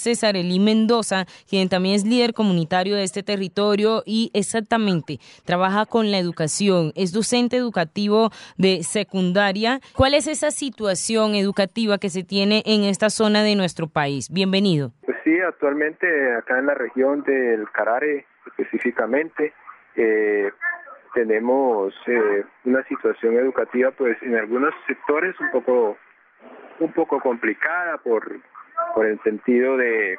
César Elí Mendoza, quien también es líder comunitario de este territorio y exactamente trabaja con la educación, es docente educativo de secundaria. ¿Cuál es esa situación educativa que se tiene en esta zona de nuestro país? Bienvenido. Pues sí, actualmente acá en la región del Carare específicamente eh, tenemos eh, una situación educativa pues en algunos sectores un poco un poco complicada por por el sentido de,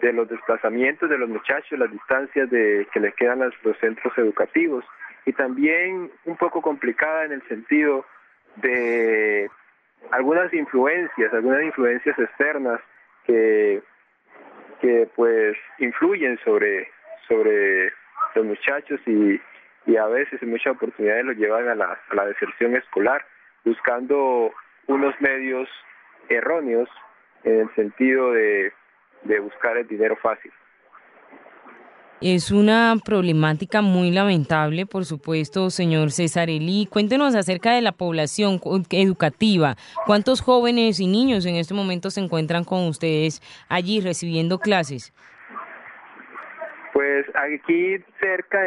de los desplazamientos de los muchachos, las distancias de que les quedan a los centros educativos. Y también un poco complicada en el sentido de algunas influencias, algunas influencias externas que, que pues influyen sobre, sobre los muchachos y, y a veces en muchas oportunidades los llevan a la, a la deserción escolar buscando unos medios erróneos en el sentido de, buscar el dinero fácil. Es una problemática muy lamentable, por supuesto, señor César Elí. Cuéntenos acerca de la población educativa. ¿Cuántos jóvenes y niños en este momento se encuentran con ustedes allí recibiendo clases? Pues aquí cerca,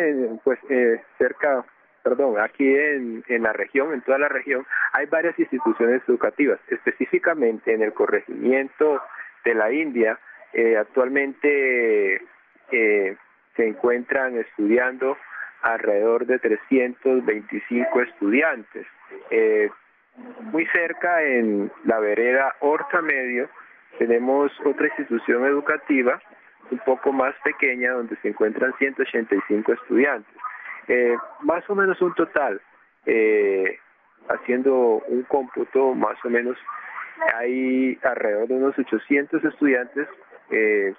pues eh, cerca perdón, aquí en, la región, en toda la región, hay varias instituciones educativas, específicamente en el corregimiento de la India, eh, actualmente eh, se encuentran estudiando alrededor de 325 estudiantes. Eh, muy cerca en la vereda Horta Medio tenemos otra institución educativa un poco más pequeña donde se encuentran 185 estudiantes. Eh, más o menos un total, eh, haciendo un cómputo, más o menos hay alrededor de unos 800 estudiantes, eh,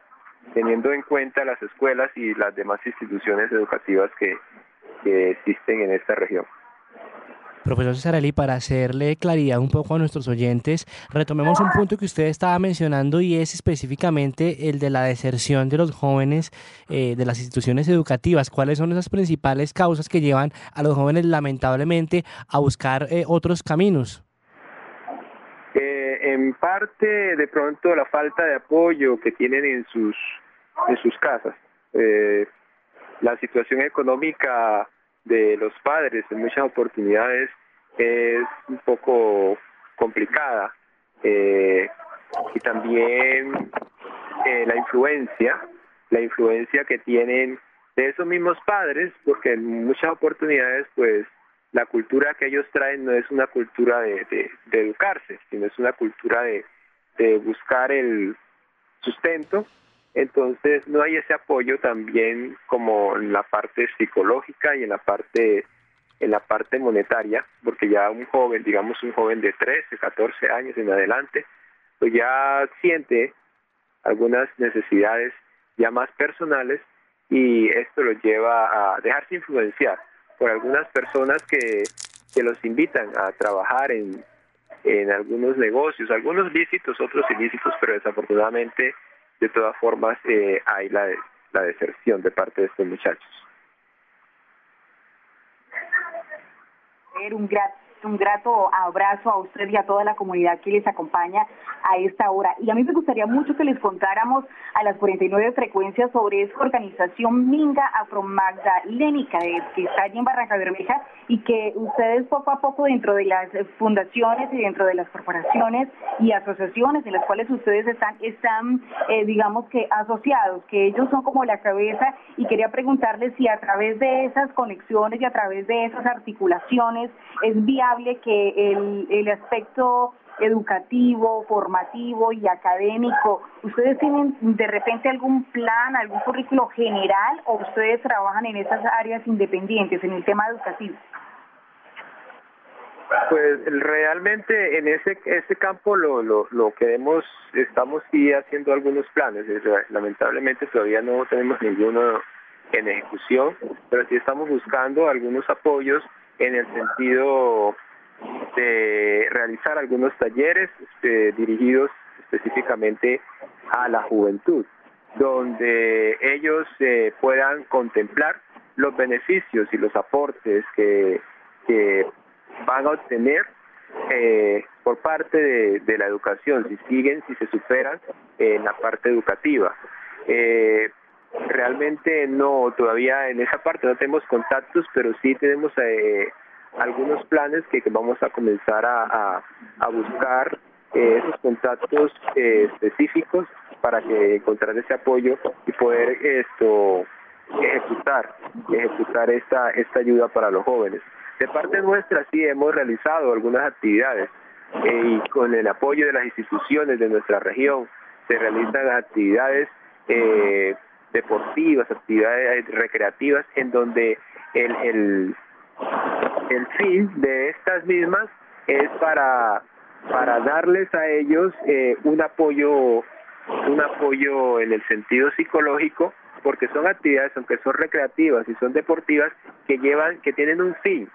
teniendo en cuenta las escuelas y las demás instituciones educativas que existen en esta región. Profesor Cesarelli, para hacerle claridad un poco a nuestros oyentes, retomemos un punto que usted estaba mencionando y es específicamente el de la deserción de los jóvenes eh, de las instituciones educativas. ¿Cuáles son esas principales causas que llevan a los jóvenes lamentablemente a buscar eh, otros caminos? Eh, en parte, de pronto, la falta de apoyo que tienen en sus, en sus casas. la situación económica de los padres en muchas oportunidades es un poco complicada eh, y también eh, la influencia, la influencia que tienen de esos mismos padres, porque en muchas oportunidades pues la cultura que ellos traen no es una cultura de, de, educarse, sino es una cultura de, de buscar el sustento entonces no hay ese apoyo también como en la parte psicológica y en la parte en la parte monetaria, porque ya un joven, digamos un joven de 13, 14 años en adelante, pues ya siente algunas necesidades ya más personales y esto lo lleva a dejarse influenciar por algunas personas que, que los invitan a trabajar en, en algunos negocios, algunos lícitos, otros ilícitos, pero desafortunadamente de todas formas eh, hay la, la deserción de parte de estos muchachos. Un un grato abrazo a usted y a toda la comunidad que les acompaña a esta hora. Y a mí me gustaría mucho que les contáramos a las 49 frecuencias sobre esta organización Minga Afromagdalénica que está allí en Barranca Bermeja y que ustedes poco a poco dentro de las fundaciones y dentro de las corporaciones y asociaciones en las cuales ustedes están, están eh, digamos que asociados, que ellos son como la cabeza y quería preguntarles si a través de esas conexiones y a través de esas articulaciones es viable que el, el aspecto educativo, formativo y académico, ¿ustedes tienen de repente algún plan, algún currículo general o ustedes trabajan en esas áreas independientes, en el tema educativo? Pues realmente en ese ese campo lo, lo, lo queremos, estamos sí haciendo algunos planes, lamentablemente todavía no tenemos ninguno en ejecución, pero sí estamos buscando algunos apoyos en el sentido de realizar algunos talleres este, dirigidos específicamente a la juventud, donde ellos eh, puedan contemplar los beneficios y los aportes que, van a obtener eh, por parte de, la educación, si siguen, si se superan en la parte educativa. Eh, realmente no, todavía en esa parte no tenemos contactos, pero sí tenemos eh, algunos planes que, vamos a comenzar a, buscar esos contactos específicos para que encontrar ese apoyo y poder esto ejecutar ejecutar esta esta ayuda para los jóvenes. De parte nuestra sí hemos realizado algunas actividades eh, y con el apoyo de las instituciones de nuestra región se realizan actividades eh, deportivas, actividades recreativas en donde el, el, el fin de estas mismas es para, para darles a ellos eh, un apoyo un apoyo en el sentido psicológico porque son actividades aunque son recreativas y son deportivas que llevan que tienen un fin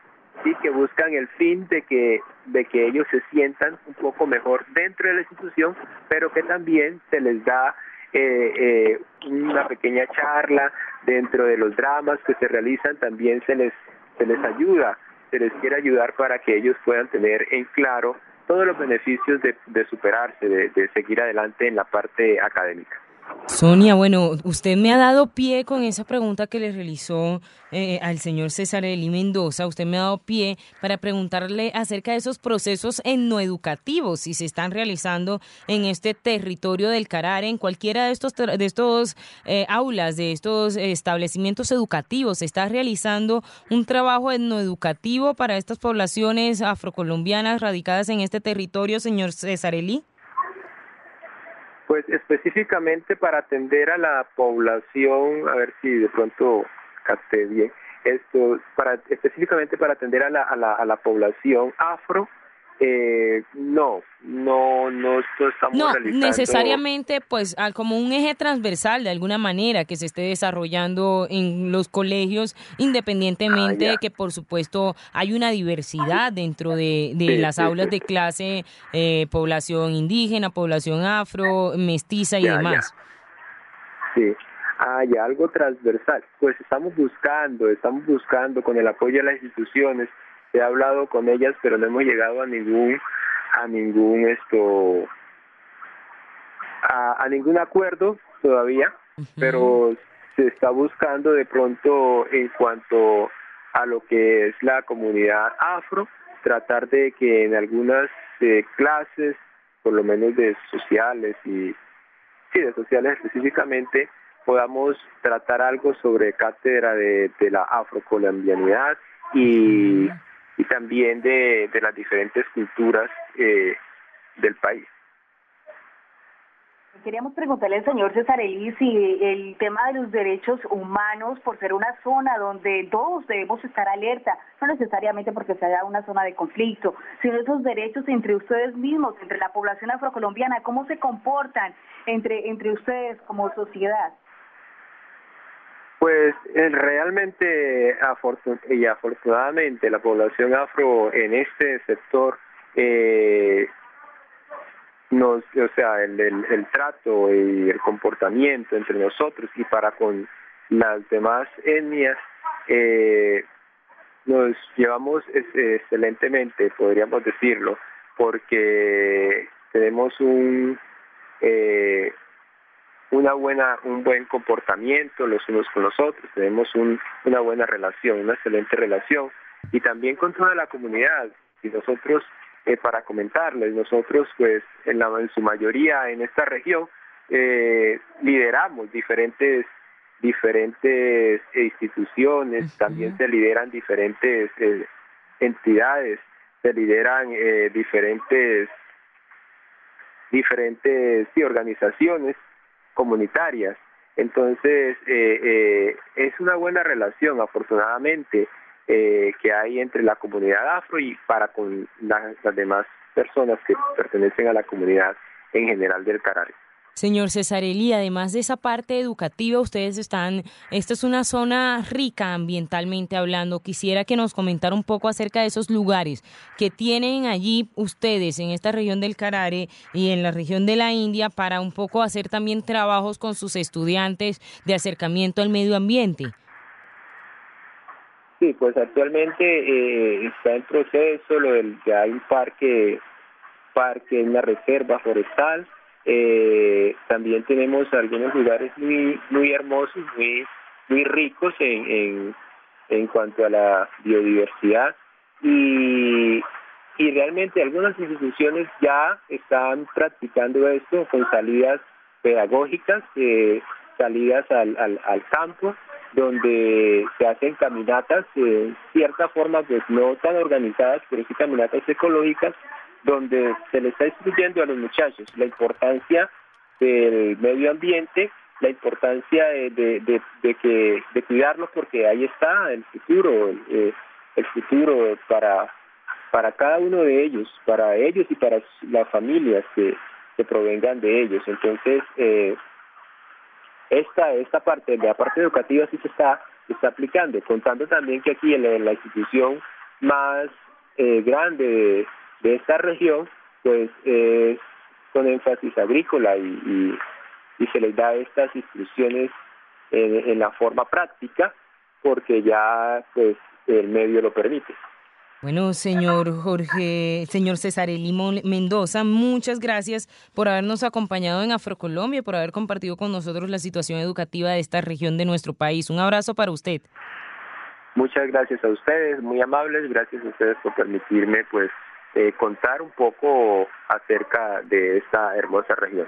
sí que buscan el fin de que de que ellos se sientan un poco mejor dentro de la institución pero que también se les da eh, eh, una pequeña charla dentro de los dramas que se realizan también se les se les ayuda se les quiere ayudar para que ellos puedan tener en claro todos los beneficios de, de superarse de, de seguir adelante en la parte académica Sonia, bueno, usted me ha dado pie con esa pregunta que le realizó eh, al señor César Eli Mendoza. Usted me ha dado pie para preguntarle acerca de esos procesos etnoeducativos, si se están realizando en este territorio del Carare, en cualquiera de estos, de estos eh, aulas, de estos establecimientos educativos. ¿Se está realizando un trabajo etnoeducativo para estas poblaciones afrocolombianas radicadas en este territorio, señor César Eli? Pues específicamente para atender a la población, a ver si de pronto capté bien, esto, para, específicamente para atender a la, a la, a la población afro, eh, no, no, no, estamos no, necesariamente, pues, como un eje transversal de alguna manera que se esté desarrollando en los colegios, independientemente de ah, que, por supuesto, hay una diversidad dentro de, las aulas de clase, eh, población indígena, población afro, mestiza y demás. Sí. Hay algo transversal. Pues estamos buscando, estamos buscando con el apoyo de las instituciones he hablado con ellas pero no hemos llegado a ningún a ningún esto a, ningún acuerdo todavía pero se está buscando de pronto en cuanto a lo que es la comunidad afro tratar de que en algunas eh, clases por lo menos de sociales y sí de sociales específicamente podamos tratar algo sobre cátedra de, de la afrocolombianidad y y también de, las diferentes culturas eh, del país. Queríamos preguntarle al señor César Elí si el tema de los derechos humanos, por ser una zona donde todos debemos estar alerta, no necesariamente porque sea una zona de conflicto, sino esos derechos entre ustedes mismos, entre la población afrocolombiana, cómo se comportan entre, entre ustedes como sociedad. Pues realmente y afortunadamente la población afro en este sector eh, nos, o sea, el, el, trato y el comportamiento entre nosotros y para con las demás etnias eh, nos llevamos excelentemente, podríamos decirlo, porque tenemos un eh, una buena, un buen comportamiento los unos con los otros, tenemos un, una buena relación, una excelente relación y también con toda la comunidad. Y nosotros, eh, para comentarles, nosotros pues en, la, en su mayoría en esta región eh, lideramos diferentes diferentes instituciones, también se lideran diferentes eh, entidades, se lideran eh, diferentes diferentes sí, organizaciones comunitarias. Entonces, eh, eh, es una buena relación, afortunadamente, eh, que hay entre la comunidad afro y para con las demás personas que pertenecen a la comunidad en general del Carare. Señor Cesarelli, además de esa parte educativa, ustedes están, esta es una zona rica ambientalmente hablando. Quisiera que nos comentara un poco acerca de esos lugares que tienen allí ustedes en esta región del Carare y en la región de la India para un poco hacer también trabajos con sus estudiantes de acercamiento al medio ambiente. Sí, pues actualmente eh, está en proceso lo del que hay un parque, parque, una reserva forestal. Eh, también tenemos algunos lugares muy muy hermosos, muy muy ricos en, en, en cuanto a la biodiversidad. Y, y realmente algunas instituciones ya están practicando esto con salidas pedagógicas, eh, salidas al, al, al campo donde se hacen caminatas de cierta forma, pues no tan organizadas, pero sí caminatas ecológicas, donde se le está instruyendo a los muchachos la importancia del medio ambiente, la importancia de, de, de, que de cuidarlo porque ahí está el futuro, eh, el futuro para para cada uno de ellos, para ellos y para las familias que, que provengan de ellos. Entonces, eh, esta, esta parte, la parte educativa sí se está, está aplicando, contando también que aquí en la, institución más eh, grande de, esta región, pues es con énfasis agrícola y, y, se les da estas instrucciones en, en la forma práctica porque ya pues el medio lo permite. Bueno, señor Jorge, señor César Limón Mendoza, muchas gracias por habernos acompañado en Afrocolombia, por haber compartido con nosotros la situación educativa de esta región de nuestro país. Un abrazo para usted. Muchas gracias a ustedes, muy amables, gracias a ustedes por permitirme pues eh, contar un poco acerca de esta hermosa región.